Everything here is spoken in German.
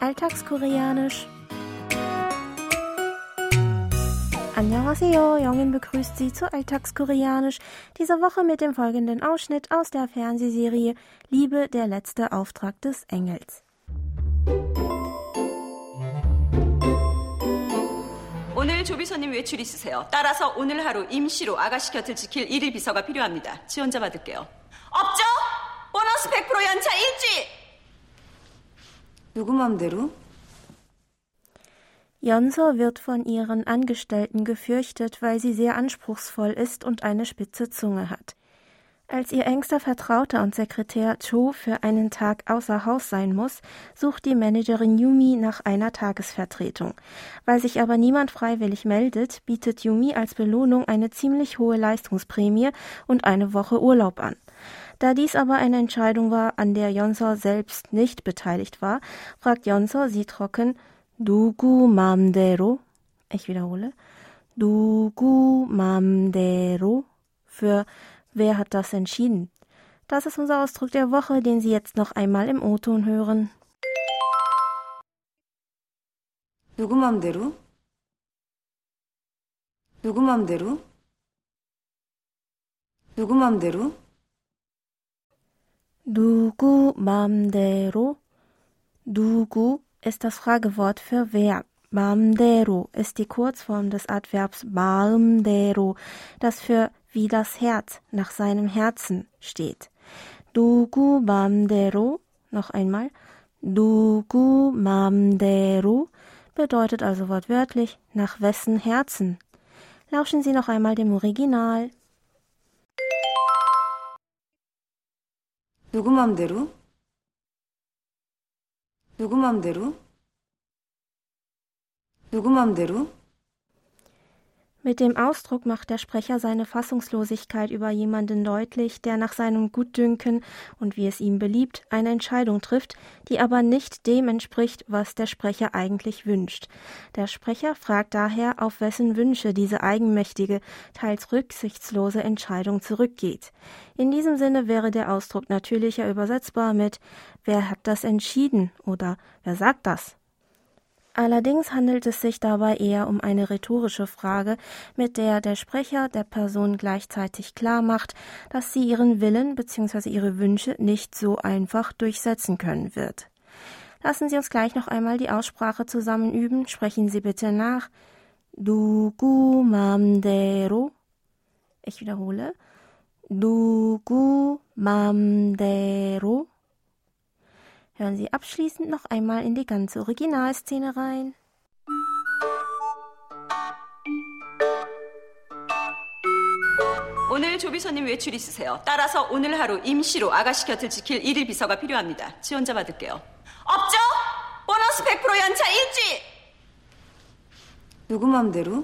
Alltagskoreanisch. Annyeonghaseyo, Jongin begrüßt Sie zu Alltagskoreanisch, diese Woche mit dem folgenden Ausschnitt aus der Fernsehserie Liebe, der letzte Auftrag des Engels. 오늘 조비서님 외출 있으세요. 따라서 오늘 하루 임시로 아가씨 곁을 지킬 일일 비서가 필요합니다. 지원자 받을게요. 없죠? 보너스 100% 연차 일주일! 누구 맘대로? Jonso wird von ihren Angestellten gefürchtet, weil sie sehr anspruchsvoll ist und eine spitze Zunge hat. Als ihr engster Vertrauter und Sekretär Cho für einen Tag außer Haus sein muss, sucht die Managerin Yumi nach einer Tagesvertretung. Weil sich aber niemand freiwillig meldet, bietet Yumi als Belohnung eine ziemlich hohe Leistungsprämie und eine Woche Urlaub an. Da dies aber eine Entscheidung war, an der Jonso selbst nicht beteiligt war, fragt Jonso sie trocken, 누구 맘대로? Ich wiederhole. 누구 맘대로? Für wer hat das entschieden? Das ist unser Ausdruck der Woche, den Sie jetzt noch einmal im O-Ton hören. 누구 맘대로? 누구 맘대로? 누구 맘대로? 누구 맘대로? 누구 ist das Fragewort für wer. Mamdero ist die Kurzform des Adverbs Mamdero, das für wie das Herz nach seinem Herzen steht. Dugu Mamdero, noch einmal, Dugu Mamdero bedeutet also wortwörtlich nach wessen Herzen. Lauschen Sie noch einmal dem Original. 누구 맘대로? 누구 맘대로? 누구 맘대로? Mit dem Ausdruck macht der Sprecher seine Fassungslosigkeit über jemanden deutlich, der nach seinem Gutdünken und wie es ihm beliebt eine Entscheidung trifft, die aber nicht dem entspricht, was der Sprecher eigentlich wünscht. Der Sprecher fragt daher, auf wessen Wünsche diese eigenmächtige, teils rücksichtslose Entscheidung zurückgeht. In diesem Sinne wäre der Ausdruck natürlicher übersetzbar mit Wer hat das entschieden oder Wer sagt das? Allerdings handelt es sich dabei eher um eine rhetorische Frage, mit der der Sprecher der Person gleichzeitig klar macht, dass sie ihren Willen bzw. ihre Wünsche nicht so einfach durchsetzen können wird. Lassen Sie uns gleich noch einmal die Aussprache zusammen üben. Sprechen Sie bitte nach. Dugu mamdero. Ich wiederhole. Dugu mamdero. Hören Sie abschließend noch einmal in die ganze Originalszene rein. 오늘 조비서님 외출 있으세요. 따라서 오늘 하루 임시로 아가씨 곁을 지킬 일일 비서가 필요합니다. 지원자 받을게요. 없죠? 보너스 100% 연차 일주일! 누구 맘대로?